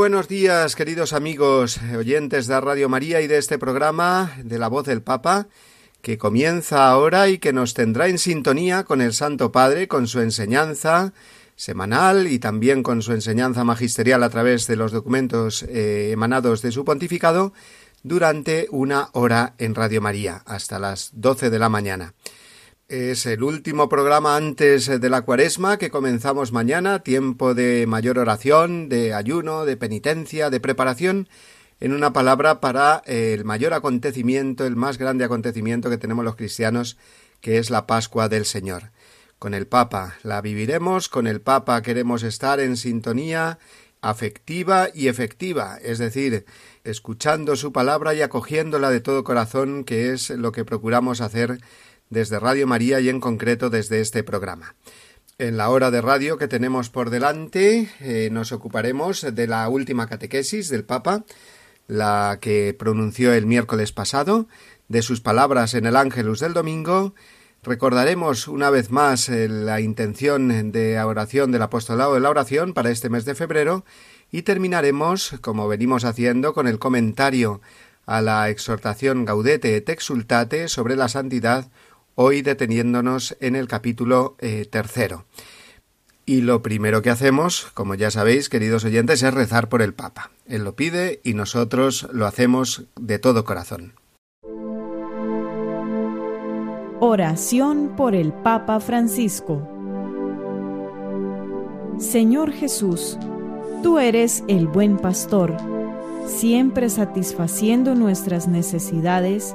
Buenos días, queridos amigos oyentes de Radio María y de este programa de la voz del Papa, que comienza ahora y que nos tendrá en sintonía con el Santo Padre, con su enseñanza semanal y también con su enseñanza magisterial a través de los documentos eh, emanados de su pontificado durante una hora en Radio María, hasta las doce de la mañana. Es el último programa antes de la cuaresma que comenzamos mañana, tiempo de mayor oración, de ayuno, de penitencia, de preparación, en una palabra para el mayor acontecimiento, el más grande acontecimiento que tenemos los cristianos, que es la Pascua del Señor. Con el Papa la viviremos, con el Papa queremos estar en sintonía afectiva y efectiva, es decir, escuchando su palabra y acogiéndola de todo corazón, que es lo que procuramos hacer desde Radio María y en concreto desde este programa. En la hora de radio que tenemos por delante eh, nos ocuparemos de la última catequesis del Papa, la que pronunció el miércoles pasado, de sus palabras en el Ángelus del domingo, recordaremos una vez más eh, la intención de oración del apostolado de la oración para este mes de febrero y terminaremos, como venimos haciendo, con el comentario a la exhortación Gaudete et sobre la santidad hoy deteniéndonos en el capítulo eh, tercero. Y lo primero que hacemos, como ya sabéis, queridos oyentes, es rezar por el Papa. Él lo pide y nosotros lo hacemos de todo corazón. Oración por el Papa Francisco Señor Jesús, tú eres el buen pastor, siempre satisfaciendo nuestras necesidades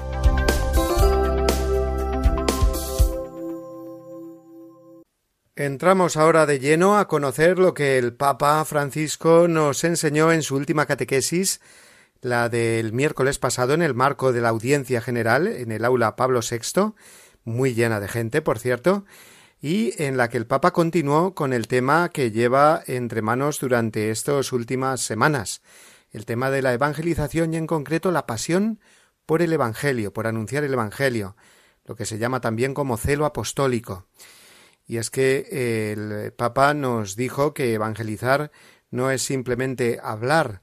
Entramos ahora de lleno a conocer lo que el Papa Francisco nos enseñó en su última catequesis, la del miércoles pasado en el marco de la audiencia general en el aula Pablo VI, muy llena de gente, por cierto, y en la que el Papa continuó con el tema que lleva entre manos durante estas últimas semanas, el tema de la evangelización y en concreto la pasión por el Evangelio, por anunciar el Evangelio, lo que se llama también como celo apostólico. Y es que el Papa nos dijo que evangelizar no es simplemente hablar,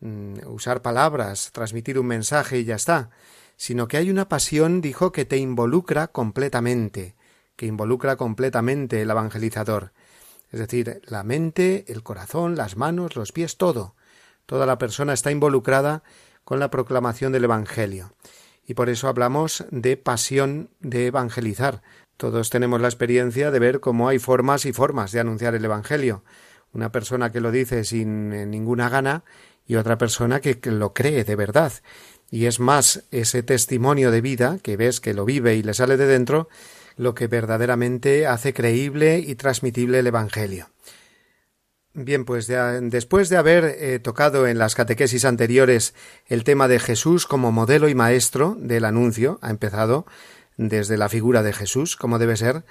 mm, usar palabras, transmitir un mensaje y ya está, sino que hay una pasión, dijo, que te involucra completamente, que involucra completamente el evangelizador. Es decir, la mente, el corazón, las manos, los pies, todo. Toda la persona está involucrada con la proclamación del Evangelio. Y por eso hablamos de pasión de evangelizar, todos tenemos la experiencia de ver cómo hay formas y formas de anunciar el Evangelio. Una persona que lo dice sin eh, ninguna gana y otra persona que, lo cree de verdad. Y es más ese testimonio de vida que ves que lo vive y le sale de dentro lo que verdaderamente hace creíble y transmitible el Evangelio. Bien, pues después de haber eh, tocado en las catequesis anteriores el tema de Jesús como modelo y maestro del anuncio, ha empezado desde la figura de Jesús, como debe ser,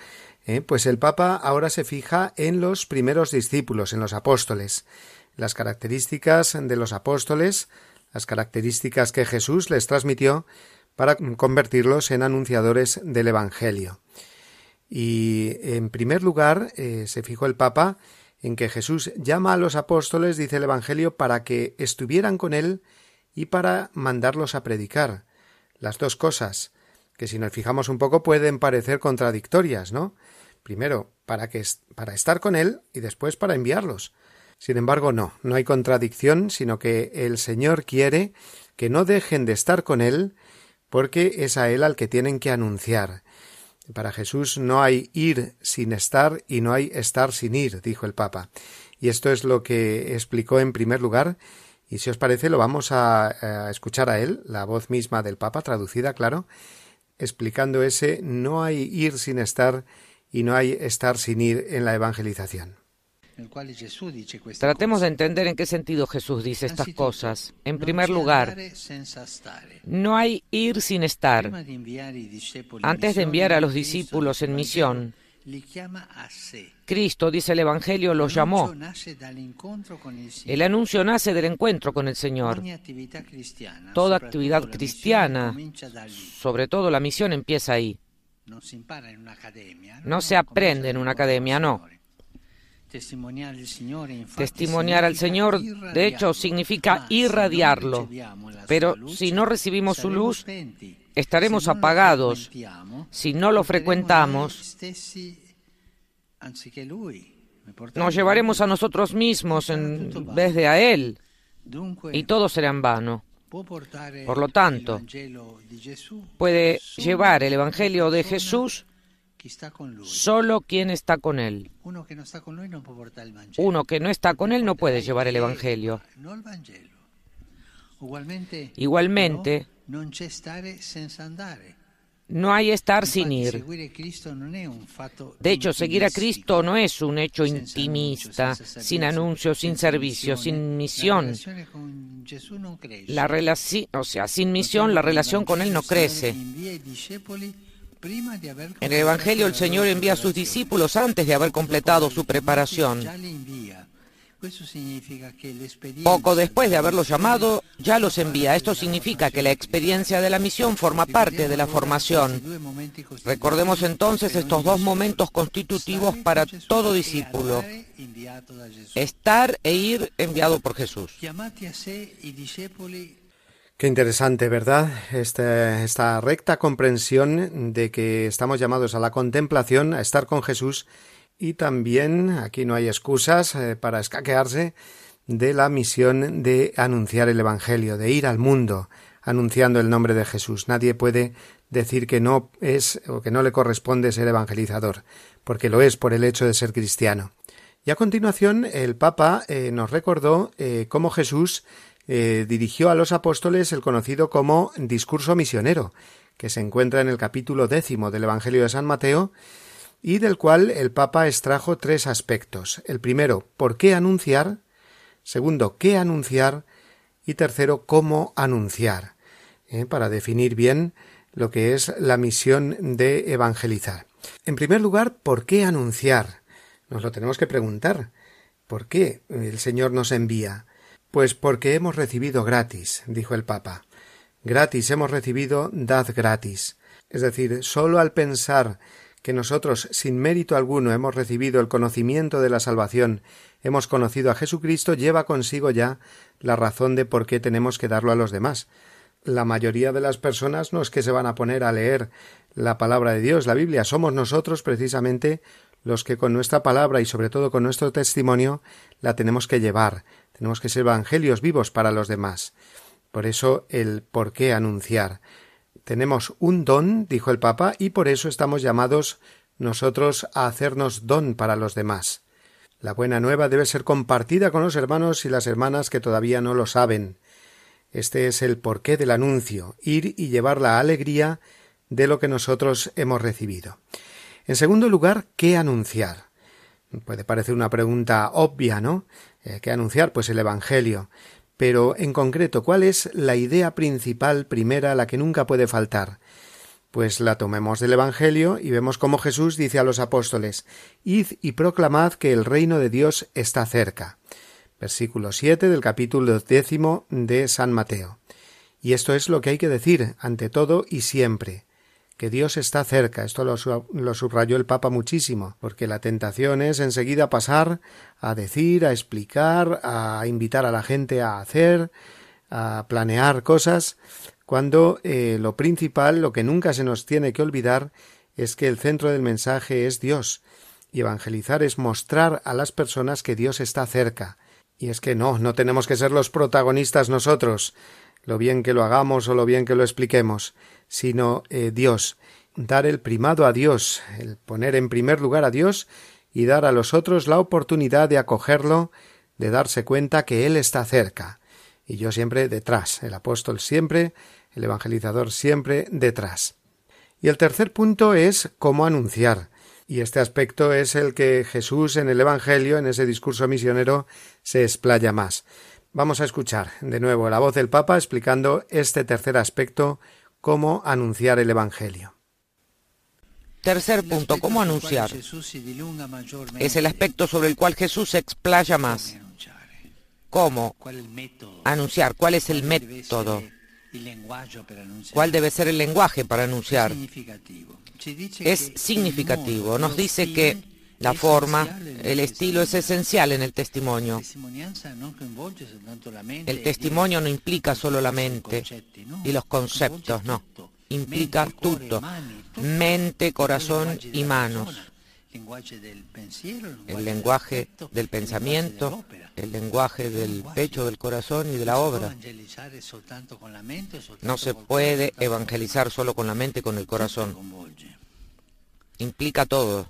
¿eh? pues el Papa ahora se fija en los primeros discípulos, en los apóstoles. las características de los apóstoles, las características que Jesús les transmitió para convertirlos en anunciadores del Evangelio. Y en primer lugar eh, se fijó el Papa en que Jesús llama a los apóstoles, dice el Evangelio, para que estuvieran con él y para mandarlos a predicar. Las dos cosas, que si nos fijamos un poco pueden parecer contradictorias, ¿no? Primero, para que para estar con él y después para enviarlos. Sin embargo, no, no hay contradicción, sino que el Señor quiere que no dejen de estar con él, porque es a él al que tienen que anunciar. Para Jesús no hay ir sin estar y no hay estar sin ir, dijo el Papa. Y esto es lo que explicó en primer lugar, y si os parece lo vamos a, a escuchar a él, la voz misma del Papa, traducida, claro, explicando ese no hay ir sin estar y no hay estar sin ir en la evangelización. Tratemos de entender en qué sentido Jesús dice estas cosas. En primer lugar, no hay ir sin estar. Antes de enviar a los discípulos en misión, Cristo, dice el Evangelio, los llamó. El anuncio nace del encuentro con el Señor. Toda actividad cristiana, sobre todo la misión, empieza ahí. No se aprende en una academia, no. Testimoniar al Señor, de hecho, significa irradiarlo. Pero si no recibimos su luz, estaremos apagados. Si no lo frecuentamos, nos llevaremos a nosotros mismos en vez de a Él, y todo será en vano. Por lo tanto, puede llevar el Evangelio de Jesús Solo quien está con Él. Uno que no está con Él no puede llevar el Evangelio. Igualmente, no hay estar sin ir. De hecho, seguir a Cristo no es un hecho intimista, sin anuncio, sin servicio, sin misión. La relación, o sea, sin misión la relación con Él no crece. En el Evangelio el Señor envía a sus discípulos antes de haber completado su preparación. Poco después de haberlos llamado, ya los envía. Esto significa que la experiencia de la misión forma parte de la formación. Recordemos entonces estos dos momentos constitutivos para todo discípulo. Estar e ir enviado por Jesús. Qué interesante, ¿verdad? Este, esta recta comprensión de que estamos llamados a la contemplación, a estar con Jesús y también, aquí no hay excusas eh, para escaquearse, de la misión de anunciar el Evangelio, de ir al mundo anunciando el nombre de Jesús. Nadie puede decir que no es o que no le corresponde ser evangelizador, porque lo es por el hecho de ser cristiano. Y a continuación el Papa eh, nos recordó eh, cómo Jesús dirigió a los apóstoles el conocido como discurso misionero, que se encuentra en el capítulo décimo del Evangelio de San Mateo, y del cual el Papa extrajo tres aspectos. El primero, ¿por qué anunciar? Segundo, ¿qué anunciar? Y tercero, ¿cómo anunciar? Eh, para definir bien lo que es la misión de evangelizar. En primer lugar, ¿por qué anunciar? Nos lo tenemos que preguntar. ¿Por qué el Señor nos envía? Pues porque hemos recibido gratis, dijo el Papa. Gratis hemos recibido, dad gratis. Es decir, sólo al pensar que nosotros sin mérito alguno hemos recibido el conocimiento de la salvación, hemos conocido a Jesucristo, lleva consigo ya la razón de por qué tenemos que darlo a los demás. La mayoría de las personas no es que se van a poner a leer la palabra de Dios, la Biblia, somos nosotros precisamente los que con nuestra palabra y sobre todo con nuestro testimonio la tenemos que llevar, tenemos que ser evangelios vivos para los demás. Por eso el por qué anunciar. Tenemos un don, dijo el Papa, y por eso estamos llamados nosotros a hacernos don para los demás. La buena nueva debe ser compartida con los hermanos y las hermanas que todavía no lo saben. Este es el porqué del anuncio, ir y llevar la alegría de lo que nosotros hemos recibido. En segundo lugar, ¿qué anunciar? Puede parecer una pregunta obvia, ¿no? Eh, ¿Qué anunciar? Pues el Evangelio. Pero, en concreto, ¿cuál es la idea principal, primera, la que nunca puede faltar? Pues la tomemos del Evangelio y vemos cómo Jesús dice a los apóstoles Id y proclamad que el reino de Dios está cerca. versículo 7 del capítulo décimo de San Mateo. Y esto es lo que hay que decir ante todo y siempre que Dios está cerca. Esto lo, subrayó el Papa muchísimo, porque la tentación es enseguida pasar a decir, a explicar, a invitar a la gente a hacer, a planear cosas, cuando eh, lo principal, lo que nunca se nos tiene que olvidar, es que el centro del mensaje es Dios, y evangelizar es mostrar a las personas que Dios está cerca. Y es que no, no tenemos que ser los protagonistas nosotros, lo bien que lo hagamos o lo bien que lo expliquemos, sino eh, Dios, dar el primado a Dios, el poner en primer lugar a Dios y dar a los otros la oportunidad de acogerlo, de darse cuenta que Él está cerca. Y yo siempre detrás, el apóstol siempre, el evangelizador siempre detrás. Y el tercer punto es cómo anunciar. Y este aspecto es el que Jesús en el Evangelio, en ese discurso misionero, se explaya más. Vamos a escuchar de nuevo la voz del Papa explicando este tercer aspecto cómo anunciar el Evangelio. Tercer punto, ¿cómo anunciar? Es el aspecto sobre el cual Jesús se explaya más. ¿Cómo anunciar? ¿Cuál es el método? ¿Cuál debe ser el lenguaje para anunciar? Es significativo. Nos dice que la forma, el estilo es esencial en el testimonio. El testimonio no implica solo la mente y los conceptos, no. Implica todo, mente, corazón y manos. El lenguaje del pensamiento, el lenguaje del pecho, del corazón y de la obra. No se puede evangelizar solo con la mente y con el corazón. Implica todo.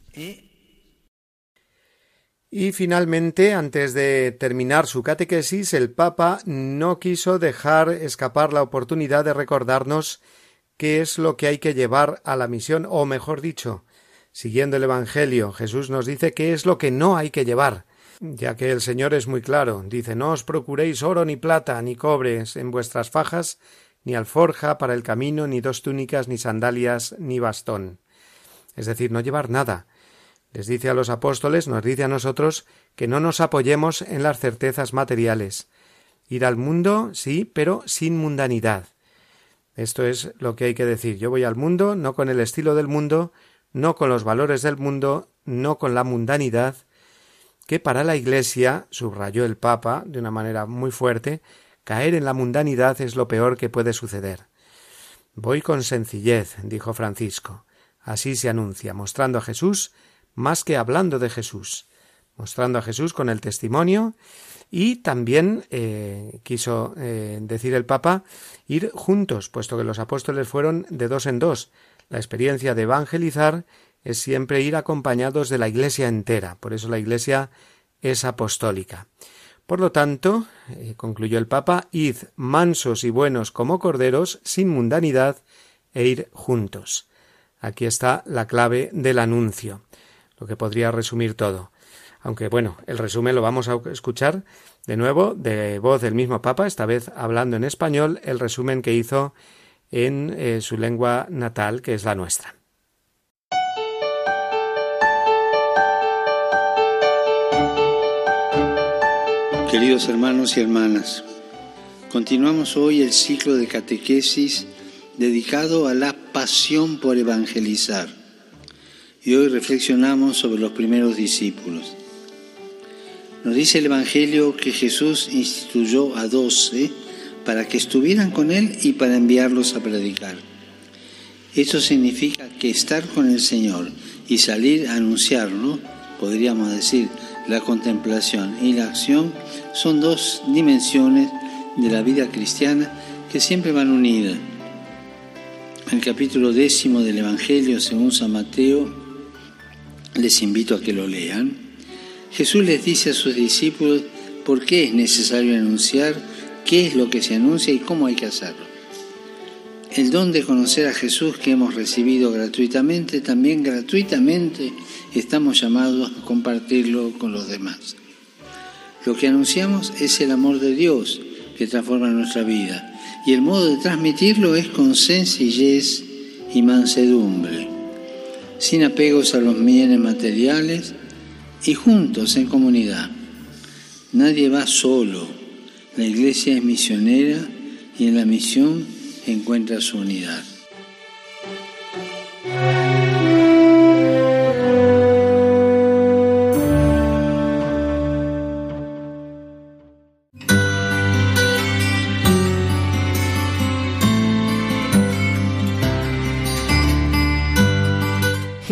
Y finalmente, antes de terminar su catequesis, el Papa no quiso dejar escapar la oportunidad de recordarnos qué es lo que hay que llevar a la misión, o mejor dicho, siguiendo el Evangelio, Jesús nos dice qué es lo que no hay que llevar, ya que el Señor es muy claro, dice no os procuréis oro ni plata ni cobres en vuestras fajas, ni alforja para el camino, ni dos túnicas, ni sandalias, ni bastón. Es decir, no llevar nada, les dice a los apóstoles, nos dice a nosotros que no nos apoyemos en las certezas materiales. Ir al mundo, sí, pero sin mundanidad. Esto es lo que hay que decir. Yo voy al mundo no con el estilo del mundo, no con los valores del mundo, no con la mundanidad, que para la Iglesia, subrayó el Papa de una manera muy fuerte, caer en la mundanidad es lo peor que puede suceder. Voy con sencillez, dijo Francisco. Así se anuncia, mostrando a Jesús más que hablando de Jesús, mostrando a Jesús con el testimonio y también eh, quiso eh, decir el Papa ir juntos, puesto que los apóstoles fueron de dos en dos. La experiencia de evangelizar es siempre ir acompañados de la Iglesia entera, por eso la Iglesia es apostólica. Por lo tanto, eh, concluyó el Papa, id mansos y buenos como corderos, sin mundanidad, e ir juntos. Aquí está la clave del anuncio lo que podría resumir todo. Aunque bueno, el resumen lo vamos a escuchar de nuevo de voz del mismo Papa, esta vez hablando en español, el resumen que hizo en eh, su lengua natal, que es la nuestra. Queridos hermanos y hermanas, continuamos hoy el ciclo de catequesis dedicado a la pasión por evangelizar y hoy reflexionamos sobre los primeros discípulos. Nos dice el Evangelio que Jesús instituyó a doce para que estuvieran con Él y para enviarlos a predicar. Esto significa que estar con el Señor y salir a anunciarlo, podríamos decir, la contemplación y la acción son dos dimensiones de la vida cristiana que siempre van unidas. El capítulo décimo del Evangelio según San Mateo, les invito a que lo lean, Jesús les dice a sus discípulos por qué es necesario anunciar, qué es lo que se anuncia y cómo hay que hacerlo. El don de conocer a Jesús que hemos recibido gratuitamente, también gratuitamente estamos llamados a compartirlo con los demás. Lo que anunciamos es el amor de Dios que transforma nuestra vida y el modo de transmitirlo es con sencillez y mansedumbre sin apegos a los bienes materiales y juntos en comunidad. Nadie va solo. La iglesia es misionera y en la misión encuentra su unidad.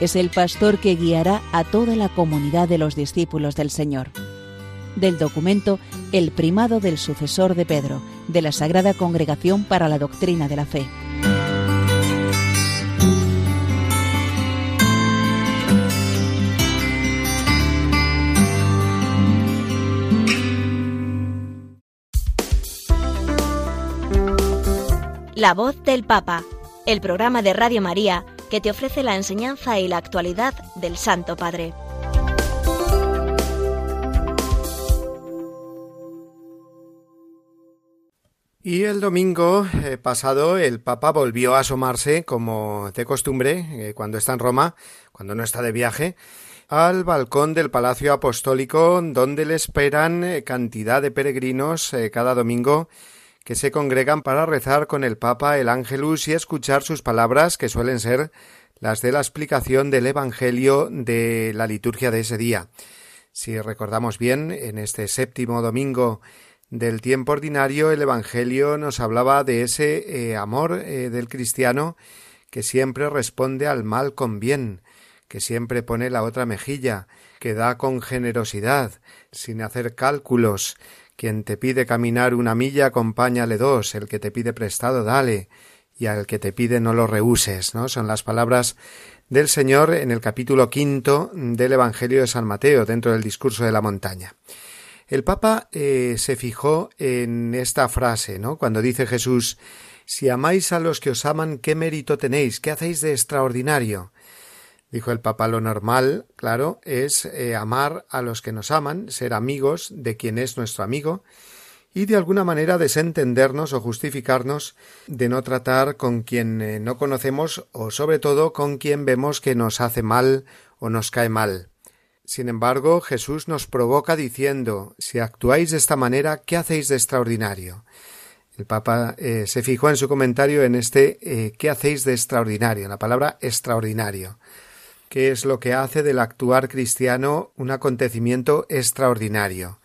es el pastor que guiará a toda la comunidad de los discípulos del Señor. Del documento El primado del sucesor de Pedro, de la Sagrada Congregación para la Doctrina de la Fe. La voz del Papa, el programa de Radio María que te ofrece la enseñanza y la actualidad del Santo Padre. Y el domingo eh, pasado el Papa volvió a asomarse, como de costumbre, eh, cuando está en Roma, cuando no está de viaje, al balcón del Palacio Apostólico, donde le esperan eh, cantidad de peregrinos cada domingo que se congregan para rezar con el Papa el Ángelus y escuchar sus palabras, que suelen ser las de la explicación del Evangelio de la liturgia de ese día. Si recordamos bien, en este séptimo domingo del tiempo ordinario, el Evangelio nos hablaba de ese eh, amor eh, del cristiano que siempre responde al mal con bien, que siempre pone la otra mejilla, que da con generosidad, sin hacer cálculos, quien te pide caminar una milla, acompáñale dos, el que te pide prestado, dale, y al que te pide no lo rehuses, ¿no? Son las palabras del Señor en el capítulo quinto del Evangelio de San Mateo, dentro del discurso de la montaña. El Papa eh, se fijó en esta frase, ¿no? Cuando dice Jesús Si amáis a los que os aman, ¿qué mérito tenéis? ¿Qué hacéis de extraordinario? Dijo el Papa, lo normal, claro, es eh, amar a los que nos aman, ser amigos de quien es nuestro amigo, y de alguna manera desentendernos o justificarnos de no tratar con quien eh, no conocemos o sobre todo con quien vemos que nos hace mal o nos cae mal. Sin embargo, Jesús nos provoca diciendo si actuáis de esta manera, ¿qué hacéis de extraordinario? El Papa eh, se fijó en su comentario en este ¿qué hacéis de extraordinario? la palabra extraordinario que es lo que hace del actuar cristiano un acontecimiento extraordinario.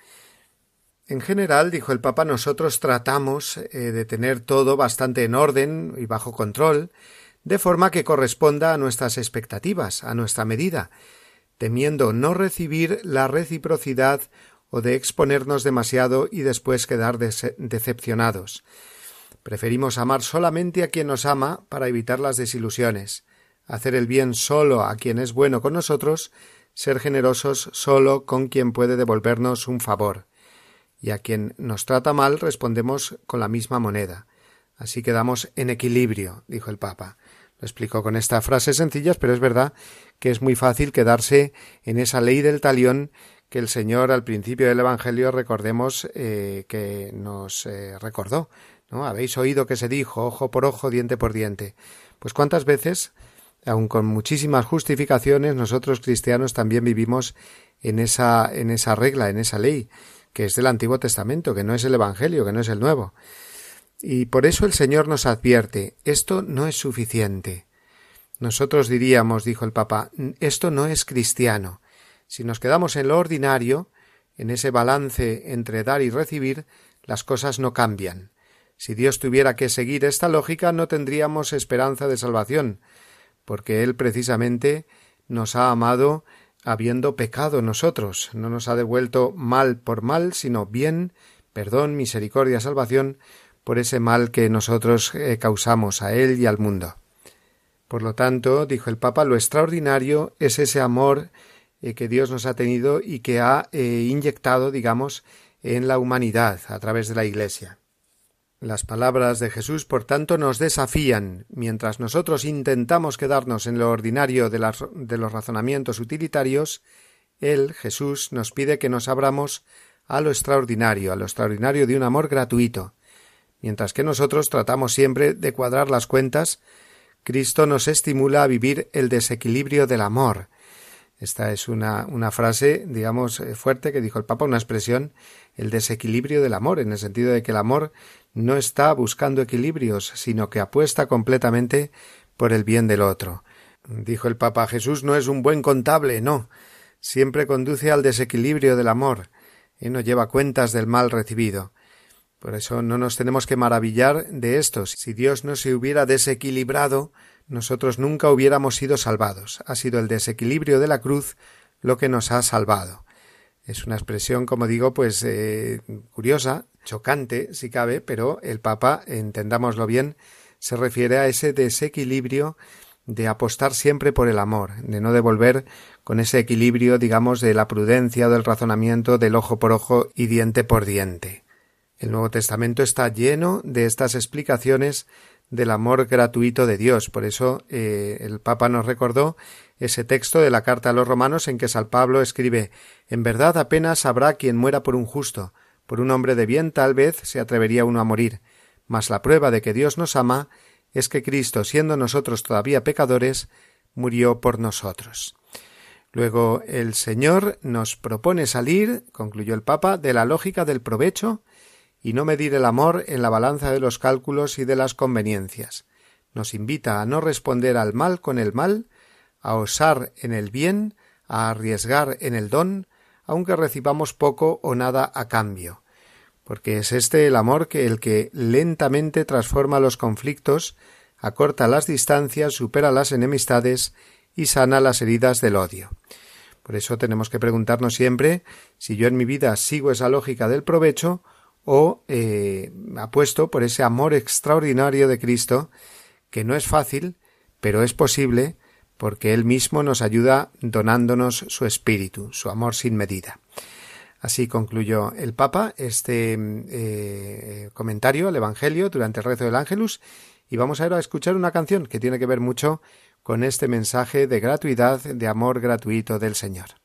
En general, dijo el Papa, nosotros tratamos eh, de tener todo bastante en orden y bajo control, de forma que corresponda a nuestras expectativas, a nuestra medida, temiendo no recibir la reciprocidad o de exponernos demasiado y después quedar decepcionados. Preferimos amar solamente a quien nos ama para evitar las desilusiones hacer el bien solo a quien es bueno con nosotros, ser generosos solo con quien puede devolvernos un favor, y a quien nos trata mal respondemos con la misma moneda. Así quedamos en equilibrio, dijo el Papa. Lo explicó con estas frases sencillas, pero es verdad que es muy fácil quedarse en esa ley del talión que el Señor al principio del Evangelio recordemos eh, que nos eh, recordó. ¿no? Habéis oído que se dijo ojo por ojo, diente por diente. Pues cuántas veces aun con muchísimas justificaciones, nosotros cristianos también vivimos en esa, en esa regla, en esa ley, que es del Antiguo Testamento, que no es el Evangelio, que no es el Nuevo. Y por eso el Señor nos advierte, esto no es suficiente. Nosotros diríamos, dijo el Papa, esto no es cristiano. Si nos quedamos en lo ordinario, en ese balance entre dar y recibir, las cosas no cambian. Si Dios tuviera que seguir esta lógica, no tendríamos esperanza de salvación, porque Él precisamente nos ha amado habiendo pecado nosotros, no nos ha devuelto mal por mal, sino bien, perdón, misericordia, salvación, por ese mal que nosotros eh, causamos a Él y al mundo. Por lo tanto, dijo el Papa, lo extraordinario es ese amor eh, que Dios nos ha tenido y que ha eh, inyectado, digamos, en la humanidad a través de la Iglesia. Las palabras de Jesús, por tanto, nos desafían, mientras nosotros intentamos quedarnos en lo ordinario de, los razonamientos utilitarios, Él, Jesús, nos pide que nos abramos a lo extraordinario, a lo extraordinario de un amor gratuito. Mientras que nosotros tratamos siempre de cuadrar las cuentas, Cristo nos estimula a vivir el desequilibrio del amor. Esta es una, una frase, digamos, eh, fuerte que dijo el Papa, una expresión, el desequilibrio del amor, en el sentido de que el amor no está buscando equilibrios, sino que apuesta completamente por el bien del otro. Dijo el Papa Jesús no es un buen contable, no. Siempre conduce al desequilibrio del amor y no lleva cuentas del mal recibido. Por eso no nos tenemos que maravillar de esto. Si Dios no se hubiera desequilibrado, nosotros nunca hubiéramos sido salvados. Ha sido el desequilibrio de la cruz lo que nos ha salvado. Es una expresión, como digo, pues eh, curiosa, chocante, si cabe, pero el Papa, entendámoslo bien, se refiere a ese desequilibrio de apostar siempre por el amor, de no devolver con ese equilibrio, digamos, de la prudencia, del razonamiento, del ojo por ojo y diente por diente. El Nuevo Testamento está lleno de estas explicaciones del amor gratuito de Dios. Por eso eh, el Papa nos recordó ese texto de la carta a los romanos en que San Pablo escribe En verdad apenas habrá quien muera por un justo, por un hombre de bien tal vez se atrevería uno a morir, mas la prueba de que Dios nos ama es que Cristo, siendo nosotros todavía pecadores, murió por nosotros. Luego el Señor nos propone salir, concluyó el Papa, de la lógica del provecho y no medir el amor en la balanza de los cálculos y de las conveniencias. Nos invita a no responder al mal con el mal, a osar en el bien, a arriesgar en el don, aunque recibamos poco o nada a cambio, porque es este el amor que el que lentamente transforma los conflictos, acorta las distancias, supera las enemistades y sana las heridas del odio. Por eso tenemos que preguntarnos siempre si yo en mi vida sigo esa lógica del provecho o eh, apuesto por ese amor extraordinario de Cristo, que no es fácil, pero es posible porque Él mismo nos ayuda donándonos su espíritu, su amor sin medida. Así concluyó el Papa este eh, comentario al Evangelio durante el rezo del Ángelus y vamos ahora a escuchar una canción que tiene que ver mucho con este mensaje de gratuidad, de amor gratuito del Señor.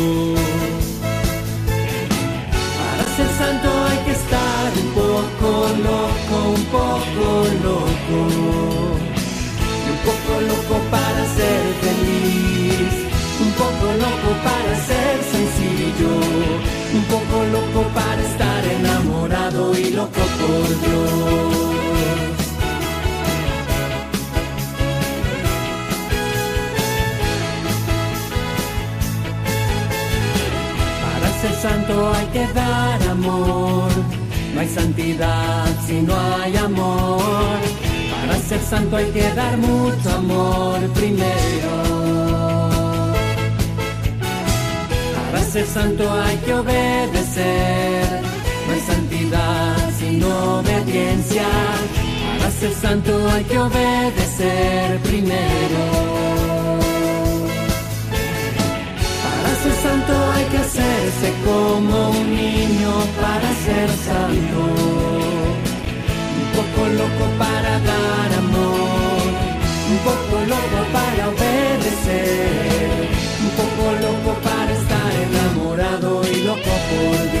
Poco loco, un poco loco. Un poco loco para ser feliz. Un poco loco para ser sencillo. Un poco loco para estar enamorado y loco por Dios. Para ser santo hay que dar amor no hay santidad si no hay amor. Para ser santo hay que dar mucho amor primero. Para ser santo hay que obedecer. No hay santidad sino obediencia. Para ser santo hay que obedecer primero. Para ser santo hay que hacerse como un niño para Un poco loco para dar amor, un poco loco para obedecer, un poco loco para estar enamorado y loco por Dios.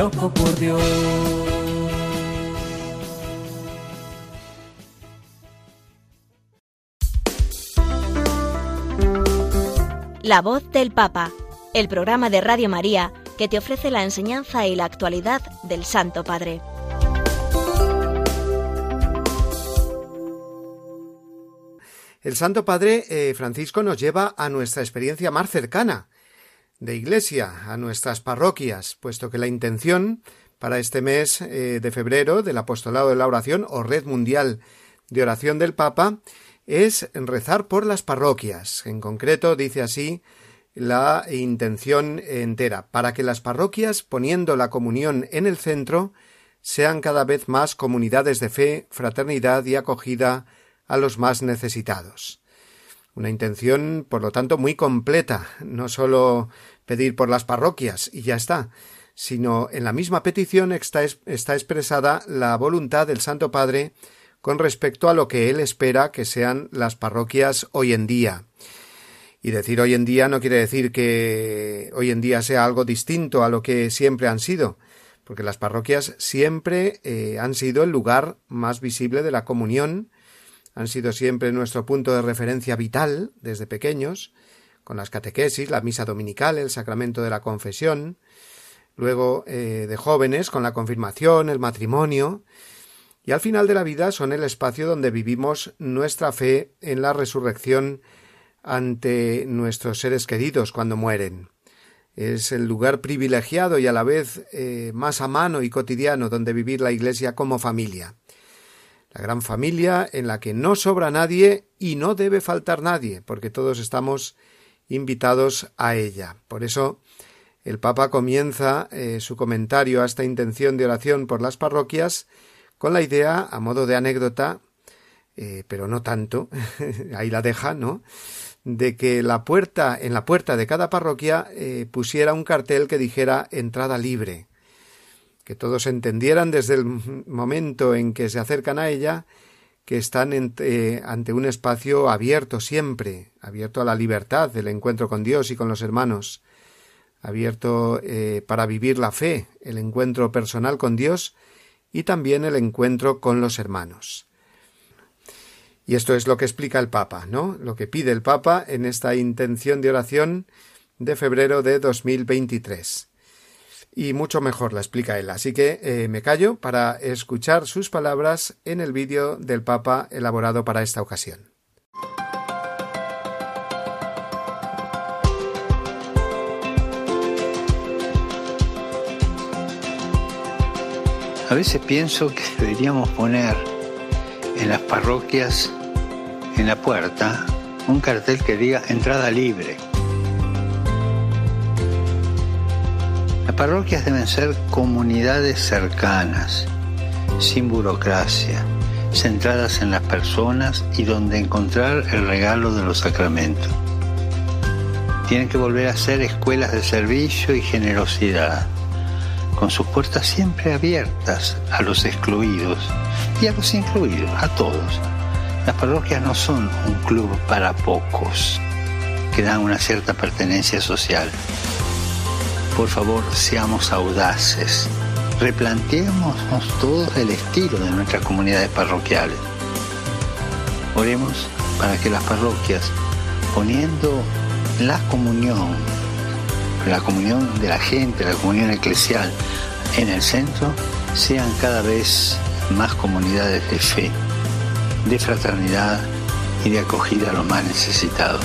Loco por Dios. La voz del Papa, el programa de Radio María que te ofrece la enseñanza y la actualidad del Santo Padre. El Santo Padre eh, Francisco nos lleva a nuestra experiencia más cercana de iglesia, a nuestras parroquias, puesto que la intención para este mes eh, de febrero del Apostolado de la Oración o Red Mundial de Oración del Papa es rezar por las parroquias. En concreto, dice así la intención entera, para que las parroquias, poniendo la comunión en el centro, sean cada vez más comunidades de fe, fraternidad y acogida a los más necesitados. Una intención, por lo tanto, muy completa, no sólo pedir por las parroquias y ya está, sino en la misma petición está, expresada la voluntad del Santo Padre con respecto a lo que él espera que sean las parroquias hoy en día. Y decir hoy en día no quiere decir que hoy en día sea algo distinto a lo que siempre han sido, porque las parroquias siempre eh, han sido el lugar más visible de la comunión han sido siempre nuestro punto de referencia vital desde pequeños, con las catequesis, la misa dominical, el sacramento de la confesión, luego eh, de jóvenes con la confirmación, el matrimonio, y al final de la vida son el espacio donde vivimos nuestra fe en la resurrección ante nuestros seres queridos cuando mueren. Es el lugar privilegiado y a la vez eh, más a mano y cotidiano donde vivir la Iglesia como familia la gran familia en la que no sobra nadie y no debe faltar nadie, porque todos estamos invitados a ella. Por eso el Papa comienza eh, su comentario a esta intención de oración por las parroquias con la idea, a modo de anécdota, eh, pero no tanto, ahí la deja, ¿no? de que la puerta, en la puerta de cada parroquia eh, pusiera un cartel que dijera entrada libre que todos entendieran desde el momento en que se acercan a ella que están eh, ante un espacio abierto siempre, abierto a la libertad del encuentro con Dios y con los hermanos, abierto eh, para vivir la fe, el encuentro personal con Dios y también el encuentro con los hermanos. Y esto es lo que explica el Papa, ¿no? Lo que pide el Papa en esta intención de oración de febrero de 2023 y mucho mejor la explica él. Así que eh, me callo para escuchar sus palabras en el vídeo del Papa elaborado para esta ocasión. A veces pienso que deberíamos poner en las parroquias, en la puerta, un cartel que diga entrada libre parroquias deben ser comunidades cercanas, sin burocracia, centradas en las personas y donde encontrar el regalo de los sacramentos. Tienen que volver a ser escuelas de servicio y generosidad, con sus puertas siempre abiertas a los excluidos y a los incluidos, a todos. Las parroquias no son un club para pocos, que dan una cierta pertenencia social por favor, seamos audaces. Replanteemos todos el estilo de nuestras comunidades parroquiales. Oremos para que las parroquias, poniendo la comunión la comunión de la gente, la comunión eclesial en el centro, sean cada vez más comunidades de fe, de fraternidad y de acogida a los más necesitados.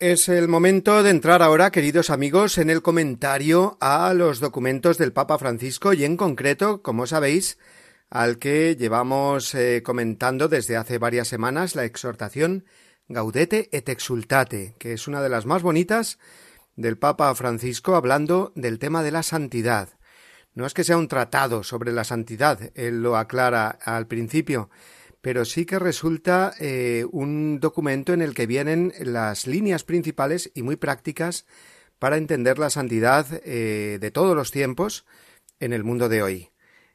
Es el momento de entrar ahora, queridos amigos, en el comentario a los documentos del Papa Francisco y en concreto, como sabéis, al que llevamos eh, comentando desde hace varias semanas la exhortación Gaudete et exultate, que es una de las más bonitas del Papa Francisco hablando del tema de la santidad. No es que sea un tratado sobre la santidad, él lo aclara al principio, pero sí que resulta eh, un documento en el que vienen las líneas principales y muy prácticas para entender la santidad eh, de todos los tiempos en el mundo de hoy,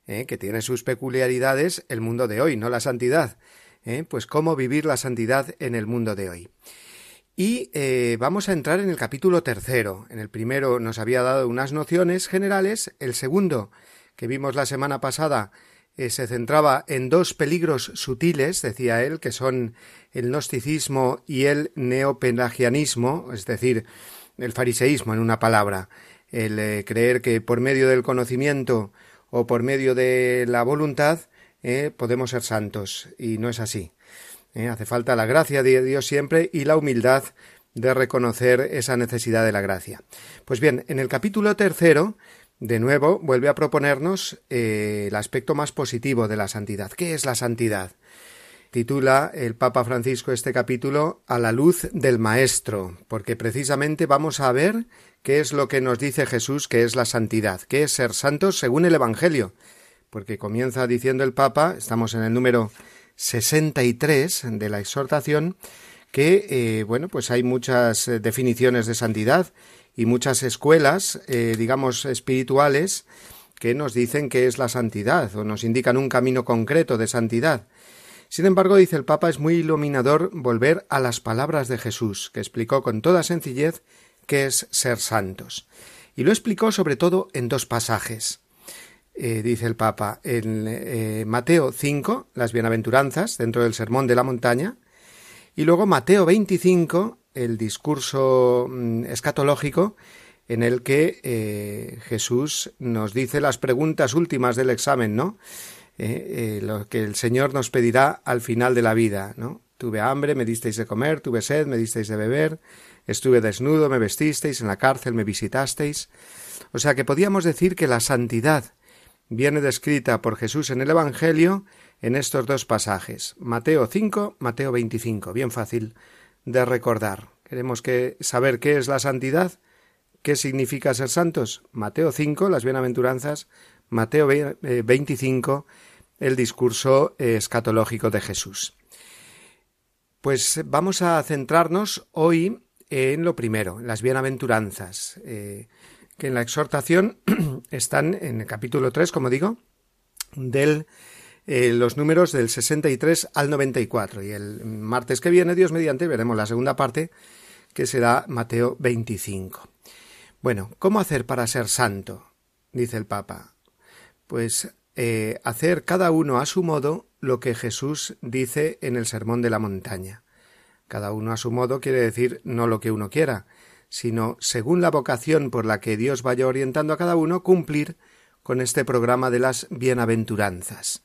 eh, que tiene sus peculiaridades el mundo de hoy, no la santidad. pues cómo vivir la santidad en el mundo de hoy. Y vamos a entrar en el capítulo tercero. En el primero nos había dado unas nociones generales, el segundo, que vimos la semana pasada, eh, se centraba en dos peligros sutiles, decía él, que son el gnosticismo y el neopelagianismo, es decir, el fariseísmo en una palabra, el eh, creer que por medio del conocimiento o por medio de la voluntad eh, podemos ser santos, y no es así. hace falta la gracia de Dios siempre y la humildad de reconocer esa necesidad de la gracia. Pues bien, en el capítulo tercero de nuevo vuelve a proponernos eh, el aspecto más positivo de la santidad. ¿Qué es la santidad? Titula el Papa Francisco este capítulo A la luz del Maestro, porque precisamente vamos a ver qué es lo que nos dice Jesús que es la santidad, qué es ser santos según el Evangelio, porque comienza diciendo el Papa, estamos en el número 63 de la exhortación, que, eh, bueno, pues hay muchas eh, definiciones de santidad y muchas escuelas, eh, digamos, espirituales, que nos dicen que es la santidad o nos indican un camino concreto de santidad. Sin embargo, dice el Papa, es muy iluminador volver a las palabras de Jesús, que explicó con toda sencillez qué es ser santos. Y lo explicó sobre todo en dos pasajes. Eh, dice el Papa, en eh, Mateo 5, las bienaventuranzas, dentro del Sermón de la Montaña, y luego Mateo 25, el discurso mm, escatológico en el que eh, Jesús nos dice las preguntas últimas del examen, ¿no? Eh, eh, lo que el Señor nos pedirá al final de la vida, ¿no? Tuve hambre, me disteis de comer, tuve sed, me disteis de beber, estuve desnudo, me vestisteis, en la cárcel me visitasteis. O sea que podíamos decir que la santidad viene descrita por Jesús en el Evangelio en estos dos pasajes, Mateo 5, Mateo 25, bien fácil de recordar. Queremos que saber qué es la santidad, qué significa ser santos. Mateo 5, las bienaventuranzas, Mateo 25, eh, el discurso escatológico de Jesús. Pues vamos a centrarnos hoy en lo primero, las bienaventuranzas, eh, que en la exhortación están en el capítulo 3, como digo, del eh, los números del 63 al 94. Y el martes que viene, Dios mediante, veremos la segunda parte, que será Mateo 25. Bueno, ¿cómo hacer para ser santo? dice el Papa. Pues eh, hacer cada uno a su modo lo que Jesús dice en el Sermón de la Montaña. Cada uno a su modo quiere decir no lo que uno quiera, sino según la vocación por la que Dios vaya orientando a cada uno, cumplir con este programa de las bienaventuranzas,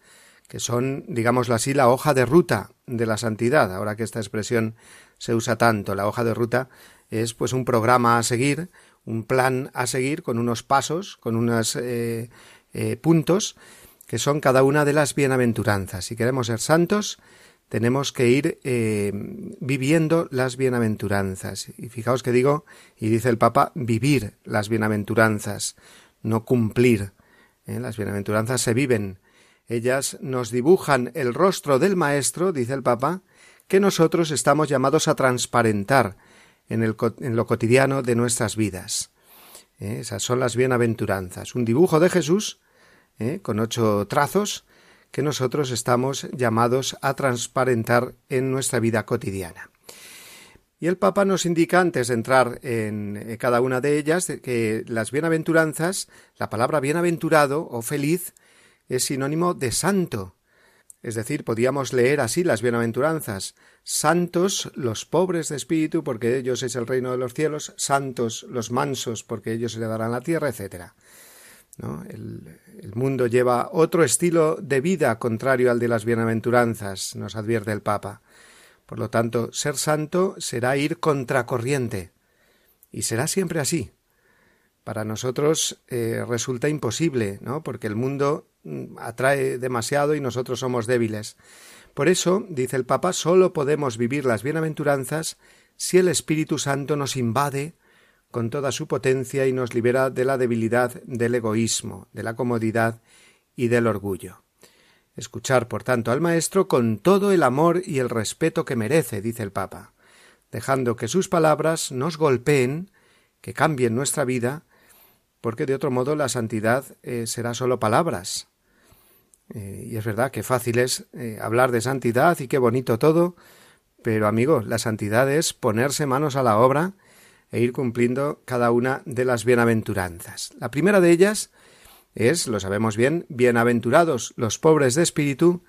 que son, digámoslo así, la hoja de ruta de la santidad. Ahora que esta expresión se usa tanto, la hoja de ruta es pues un programa a seguir, un plan a seguir con unos pasos, con unos eh, eh, puntos que son cada una de las bienaventuranzas. Si queremos ser santos, tenemos que ir eh, viviendo las bienaventuranzas. Y fijaos que digo, y dice el Papa, vivir las bienaventuranzas, no cumplir. Las bienaventuranzas se viven. Ellas nos dibujan el rostro del Maestro, dice el Papa, que nosotros estamos llamados a transparentar en, el, lo cotidiano de nuestras vidas. ¿Eh? Esas son las bienaventuranzas. Un dibujo de Jesús, con ocho trazos, que nosotros estamos llamados a transparentar en nuestra vida cotidiana. Y el Papa nos indica, antes de entrar en eh, cada una de ellas, que las bienaventuranzas, la palabra bienaventurado o feliz, es sinónimo de santo. Es decir, podíamos leer así las bienaventuranzas. Santos los pobres de espíritu, porque ellos es el reino de los cielos, santos los mansos, porque ellos se le darán la tierra, etcétera. El, el, mundo lleva otro estilo de vida contrario al de las bienaventuranzas, nos advierte el Papa. Por lo tanto, ser santo será ir contracorriente. Y será siempre así. Para nosotros eh, resulta imposible, ¿no? Porque el mundo atrae demasiado y nosotros somos débiles. Por eso, dice el Papa, sólo podemos vivir las bienaventuranzas si el Espíritu Santo nos invade con toda su potencia y nos libera de la debilidad del egoísmo, de la comodidad y del orgullo. Escuchar, por tanto, al Maestro con todo el amor y el respeto que merece, dice el Papa, dejando que sus palabras nos golpeen, que cambien nuestra vida, porque de otro modo la santidad eh, será solo palabras. Eh, y es verdad que fácil es eh, hablar de santidad y qué bonito todo, pero amigo, la santidad es ponerse manos a la obra e ir cumpliendo cada una de las bienaventuranzas. La primera de ellas es, lo sabemos bien, bienaventurados los pobres de espíritu,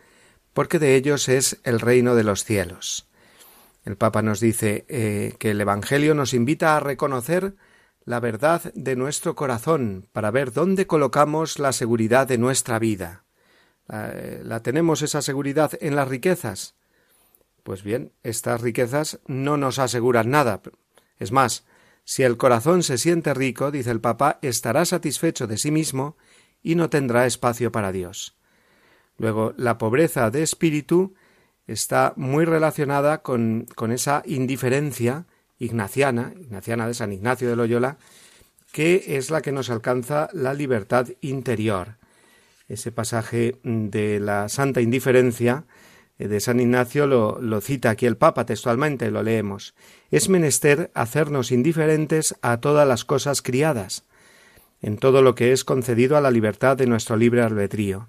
porque de ellos es el reino de los cielos. El Papa nos dice que el Evangelio nos invita a reconocer la verdad de nuestro corazón para ver dónde colocamos la seguridad de nuestra vida. Eh, ¿La tenemos esa seguridad en las riquezas? Pues bien, estas riquezas no nos aseguran nada. Es más, si el corazón se siente rico, dice el Papa, estará satisfecho de sí mismo y no tendrá espacio para Dios. Luego, la pobreza de espíritu está muy relacionada con, con esa indiferencia ignaciana, ignaciana de San Ignacio de Loyola, que es la que nos alcanza la libertad interior. Ese pasaje de la santa indiferencia eh, de San Ignacio lo, cita aquí el Papa textualmente, lo leemos. Es menester hacernos indiferentes a todas las cosas criadas, en todo lo que es concedido a la libertad de nuestro libre albedrío,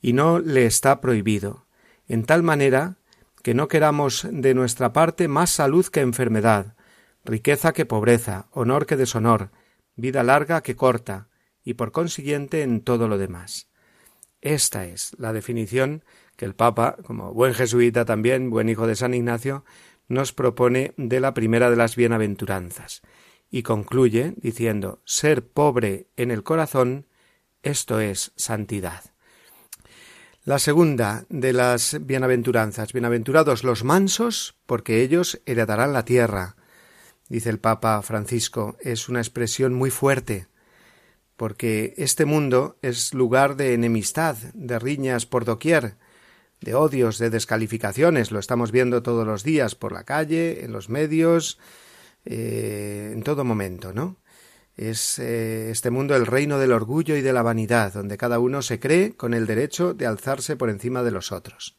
y no le está prohibido, en tal manera que no queramos de nuestra parte más salud que enfermedad, riqueza que pobreza, honor que deshonor, vida larga que corta, y por consiguiente en todo lo demás. Esta es la definición que el Papa, como buen jesuita también, buen hijo de San Ignacio, nos propone de la primera de las bienaventuranzas, y concluye diciendo ser pobre en el corazón, esto es santidad. La segunda de las bienaventuranzas, bienaventurados los mansos, porque ellos heredarán la tierra, dice el Papa Francisco, es una expresión muy fuerte, porque este mundo es lugar de enemistad, de riñas por doquier, de odios, de descalificaciones, lo estamos viendo todos los días por la calle, en los medios, eh, en todo momento, ¿no? Es eh, este mundo el reino del orgullo y de la vanidad, donde cada uno se cree con el derecho de alzarse por encima de los otros.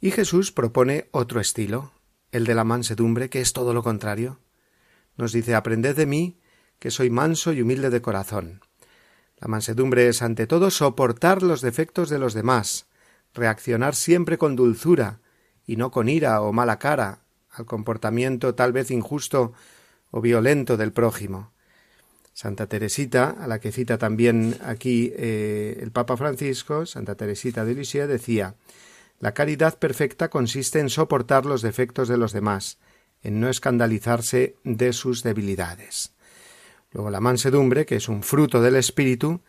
Y Jesús propone otro estilo, el de la mansedumbre, que es todo lo contrario. Nos dice Aprended de mí, que soy manso y humilde de corazón. La mansedumbre es ante todo soportar los defectos de los demás, reaccionar siempre con dulzura y no con ira o mala cara al comportamiento tal vez injusto o violento del prójimo. Santa Teresita, a la que cita también aquí eh, el Papa Francisco, Santa Teresita de Lisieux, decía La caridad perfecta consiste en soportar los defectos de los demás, en no escandalizarse de sus debilidades. Luego la mansedumbre, que es un fruto del espíritu,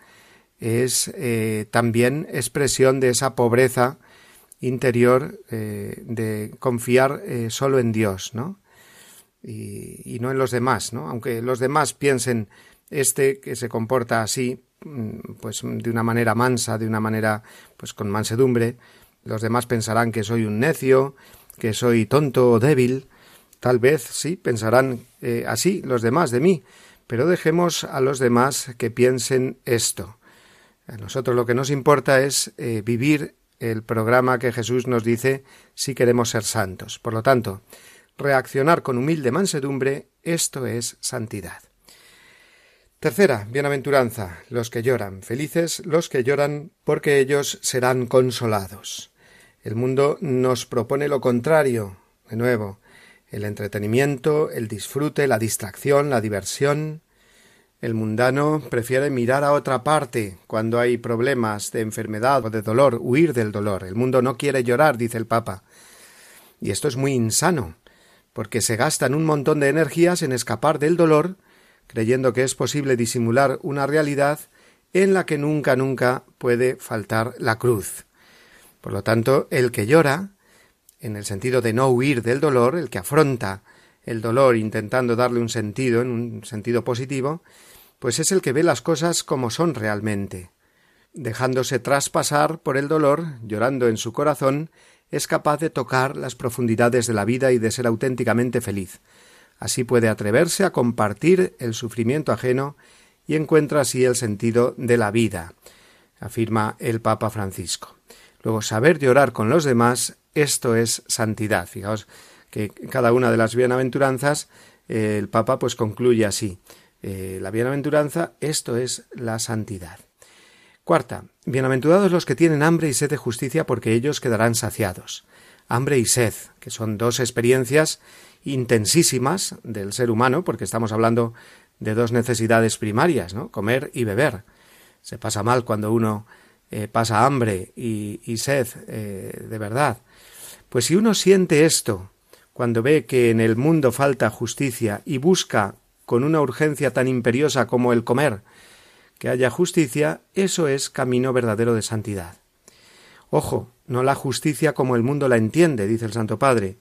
es eh, también expresión de esa pobreza interior eh, de confiar solo en Dios, ¿no? Y, y, no en los demás, ¿no? Aunque los demás piensen este que se comporta así, mm, pues de una manera mansa, de una manera, pues con mansedumbre, los demás pensarán que soy un necio, que soy tonto o débil, tal vez sí pensarán así los demás de mí, pero dejemos a los demás que piensen esto. A nosotros lo que nos importa es eh, vivir el programa que Jesús nos dice si queremos ser santos. Por lo tanto, reaccionar con humilde mansedumbre, esto es santidad. Tercera, bienaventuranza, los que lloran, felices los que lloran, porque ellos serán consolados. El mundo nos propone lo contrario, de nuevo, el entretenimiento, el disfrute, la distracción, la diversión. El mundano prefiere mirar a otra parte cuando hay problemas de enfermedad o de dolor, huir del dolor. El mundo no quiere llorar, dice el Papa. Y esto es muy insano, porque se gastan un montón de energías en escapar del dolor, creyendo que es posible disimular una realidad en la que nunca, nunca puede faltar la cruz. Por lo tanto, el que llora en el sentido de no huir del dolor, el que afronta el dolor intentando darle un sentido, en un sentido positivo, pues es el que ve las cosas como son realmente. Dejándose traspasar por el dolor, llorando en su corazón, es capaz de tocar las profundidades de la vida y de ser auténticamente feliz. Así puede atreverse a compartir el sufrimiento ajeno y encuentra así el sentido de la vida, afirma el Papa Francisco. Luego, saber llorar con los demás esto es santidad. Fijaos que cada una de las bienaventuranzas eh, el Papa pues concluye así. Eh, la bienaventuranza, esto es la santidad. Cuarta, bienaventurados los que tienen hambre y sed de justicia, porque ellos quedarán saciados. Hambre y sed, que son dos experiencias intensísimas del ser humano, porque estamos hablando de dos necesidades primarias, ¿no? Comer y beber. Se pasa mal cuando uno eh, pasa hambre y, sed de verdad. Pues si uno siente esto, cuando ve que en el mundo falta justicia y busca con una urgencia tan imperiosa como el comer que haya justicia, eso es camino verdadero de santidad. Ojo, no la justicia como el mundo la entiende, dice el Santo Padre,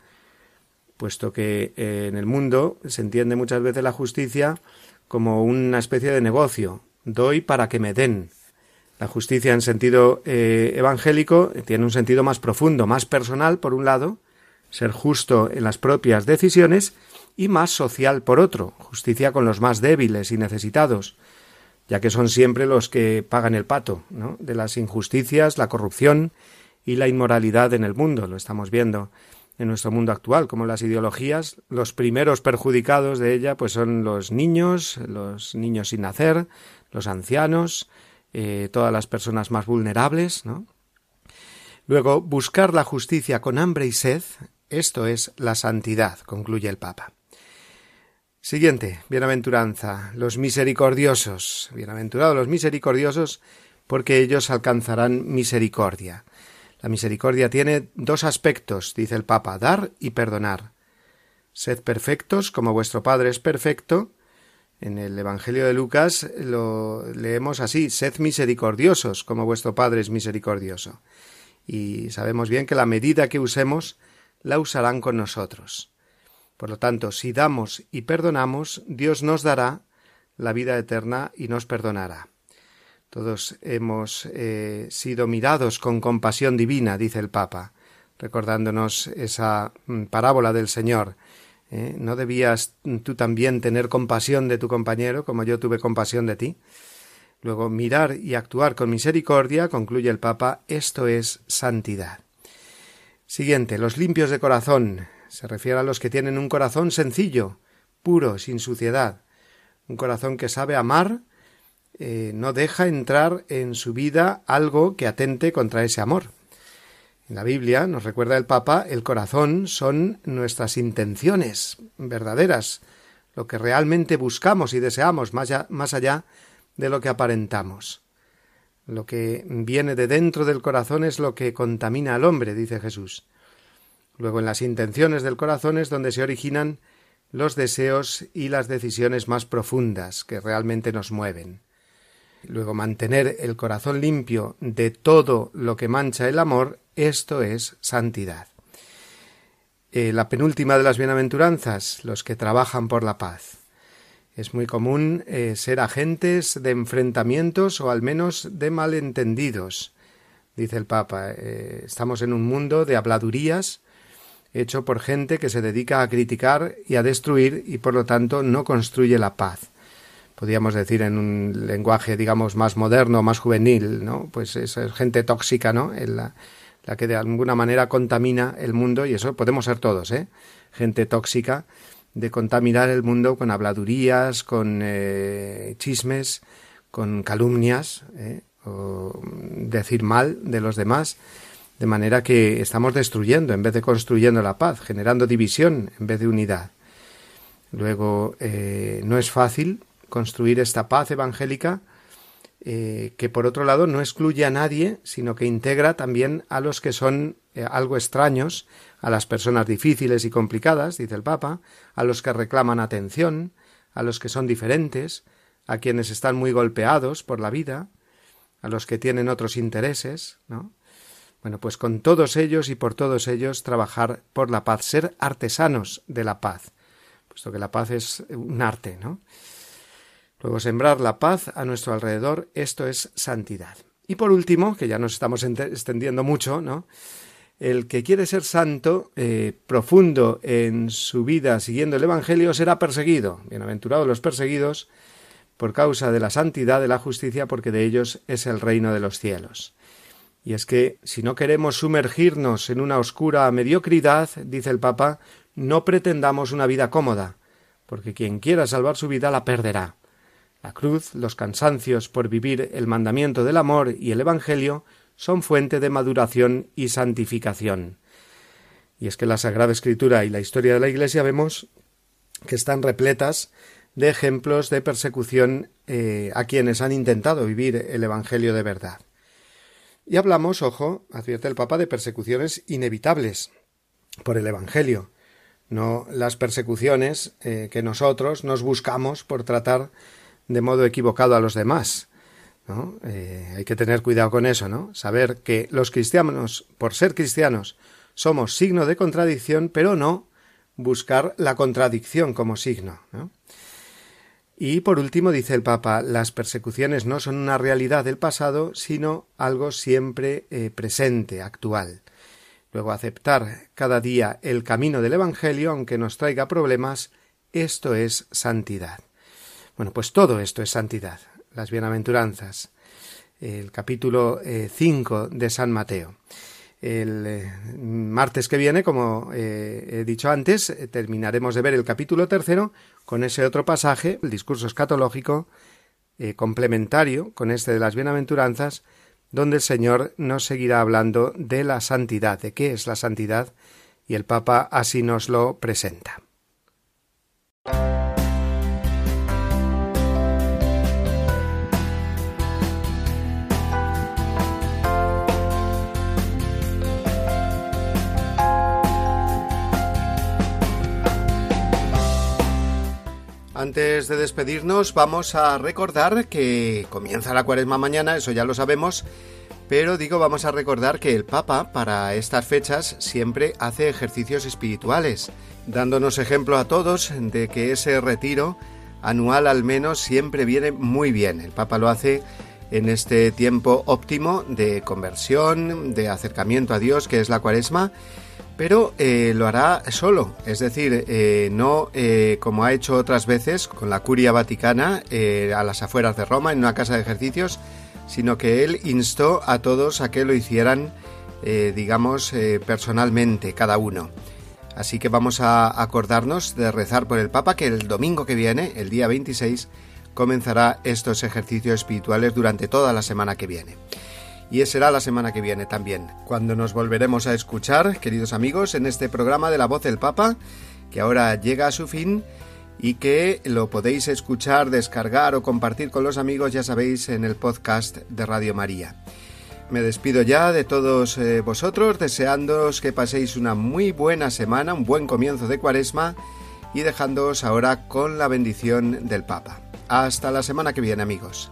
puesto que eh, en el mundo se entiende muchas veces la justicia como una especie de negocio. Doy para que me den. La justicia en sentido eh, evangélico tiene un sentido más profundo, más personal, por un lado, ser justo en las propias decisiones, y más social, por otro, justicia con los más débiles y necesitados, ya que son siempre los que pagan el pato ¿no? de las injusticias, la corrupción y la inmoralidad en el mundo. Lo estamos viendo en nuestro mundo actual, como las ideologías, los primeros perjudicados de ella, pues son los niños, los niños sin nacer, los ancianos, eh, todas las personas más vulnerables. Luego, buscar la justicia con hambre y sed, esto es la santidad, concluye el Papa. Siguiente, bienaventuranza, los misericordiosos. Bienaventurados los misericordiosos, porque ellos alcanzarán misericordia. La misericordia tiene dos aspectos, dice el Papa, dar y perdonar. Sed perfectos como vuestro Padre es perfecto, en el Evangelio de Lucas lo leemos así, sed misericordiosos como vuestro Padre es misericordioso. Y sabemos bien que la medida que usemos la usarán con nosotros. Por lo tanto, si damos y perdonamos, Dios nos dará la vida eterna y nos perdonará. Todos hemos eh, sido mirados con compasión divina, dice el Papa, recordándonos esa mm, parábola del Señor ¿Eh? ¿No debías tú también tener compasión de tu compañero como yo tuve compasión de ti? Luego, mirar y actuar con misericordia, concluye el Papa, esto es santidad. Siguiente, los limpios de corazón. Se refiere a los que tienen un corazón sencillo, puro, sin suciedad. Un corazón que sabe amar, eh, no deja entrar en su vida algo que atente contra ese amor. En la Biblia, nos recuerda el Papa, el corazón son nuestras intenciones verdaderas, lo que realmente buscamos y deseamos, más allá, más allá de lo que aparentamos. Lo que viene de dentro del corazón es lo que contamina al hombre, dice Jesús. Luego en las intenciones del corazón es donde se originan los deseos y las decisiones más profundas que realmente nos mueven. Luego mantener el corazón limpio de todo lo que mancha el amor, esto es santidad. Eh, la penúltima de las bienaventuranzas, los que trabajan por la paz. Es muy común eh, ser agentes de enfrentamientos o al menos de malentendidos, dice el Papa. Eh, estamos en un mundo de habladurías hecho por gente que se dedica a criticar y a destruir y por lo tanto no construye la paz. Podríamos decir en un lenguaje, digamos, más moderno, más juvenil, ¿no? Pues es gente tóxica, ¿no? En la, la que de alguna manera contamina el mundo, y eso podemos ser todos, ¿eh? Gente tóxica, de contaminar el mundo con habladurías, con eh, chismes, con calumnias, ¿eh? o decir mal de los demás, de manera que estamos destruyendo en vez de construyendo la paz, generando división en vez de unidad. Luego, eh, no es fácil construir esta paz evangélica eh, que por otro lado no excluye a nadie, sino que integra también a los que son eh, algo extraños, a las personas difíciles y complicadas, dice el Papa, a los que reclaman atención, a los que son diferentes, a quienes están muy golpeados por la vida, a los que tienen otros intereses, ¿no? Bueno, pues con todos ellos y por todos ellos trabajar por la paz, ser artesanos de la paz, puesto que la paz es un arte, ¿no? Luego sembrar la paz a nuestro alrededor, esto es santidad. Y por último, que ya nos estamos extendiendo mucho, ¿no? El que quiere ser santo, eh, profundo en su vida siguiendo el Evangelio, será perseguido. Bienaventurados los perseguidos por causa de la santidad de la justicia, porque de ellos es el reino de los cielos. Y es que si no queremos sumergirnos en una oscura mediocridad, dice el Papa, no pretendamos una vida cómoda, porque quien quiera salvar su vida la perderá. La cruz, los cansancios por vivir el mandamiento del amor y el Evangelio son fuente de maduración y santificación. Y es que la Sagrada Escritura y la historia de la Iglesia vemos que están repletas de ejemplos de persecución eh, a quienes han intentado vivir el Evangelio de verdad. Y hablamos, ojo, advierte el Papa, de persecuciones inevitables por el Evangelio, no las persecuciones eh, que nosotros nos buscamos por tratar de modo equivocado a los demás. ¿no? Eh, hay que tener cuidado con eso, ¿no? Saber que los cristianos, por ser cristianos, somos signo de contradicción, pero no buscar la contradicción como signo. Y por último, dice el Papa, las persecuciones no son una realidad del pasado, sino algo siempre eh, presente, actual. Luego, aceptar cada día el camino del Evangelio, aunque nos traiga problemas, esto es santidad. Bueno, pues todo esto es santidad, las bienaventuranzas, el capítulo 5 eh, de San Mateo. El eh, martes que viene, como eh, he dicho antes, terminaremos de ver el capítulo tercero con ese otro pasaje, el discurso escatológico, complementario con este de las bienaventuranzas, donde el Señor nos seguirá hablando de la santidad, de qué es la santidad, y el Papa así nos lo presenta. Antes de despedirnos, vamos a recordar que comienza la cuaresma mañana, eso ya lo sabemos, pero digo, vamos a recordar que el Papa para estas fechas siempre hace ejercicios espirituales, dándonos ejemplo a todos de que ese retiro anual al menos siempre viene muy bien. El Papa lo hace en este tiempo óptimo de conversión, de acercamiento a Dios, que es la cuaresma, pero eh, lo hará solo, es decir, eh, no eh, como ha hecho otras veces con la curia vaticana a las afueras de Roma en una casa de ejercicios, sino que él instó a todos a que lo hicieran, digamos, personalmente, cada uno. Así que vamos a acordarnos de rezar por el Papa que el domingo que viene, el día 26, comenzará estos ejercicios espirituales durante toda la semana que viene y será la semana que viene también, cuando nos volveremos a escuchar, queridos amigos, en este programa de la voz del Papa, que ahora llega a su fin y que lo podéis escuchar, descargar o compartir con los amigos, ya sabéis, en el podcast de Radio María. Me despido ya de todos eh, vosotros, deseándoos que paséis una muy buena semana, un buen comienzo de cuaresma y dejándoos ahora con la bendición del Papa. Hasta la semana que viene amigos.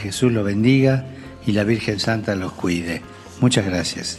Jesús lo bendiga y la Virgen Santa los cuide. Muchas gracias.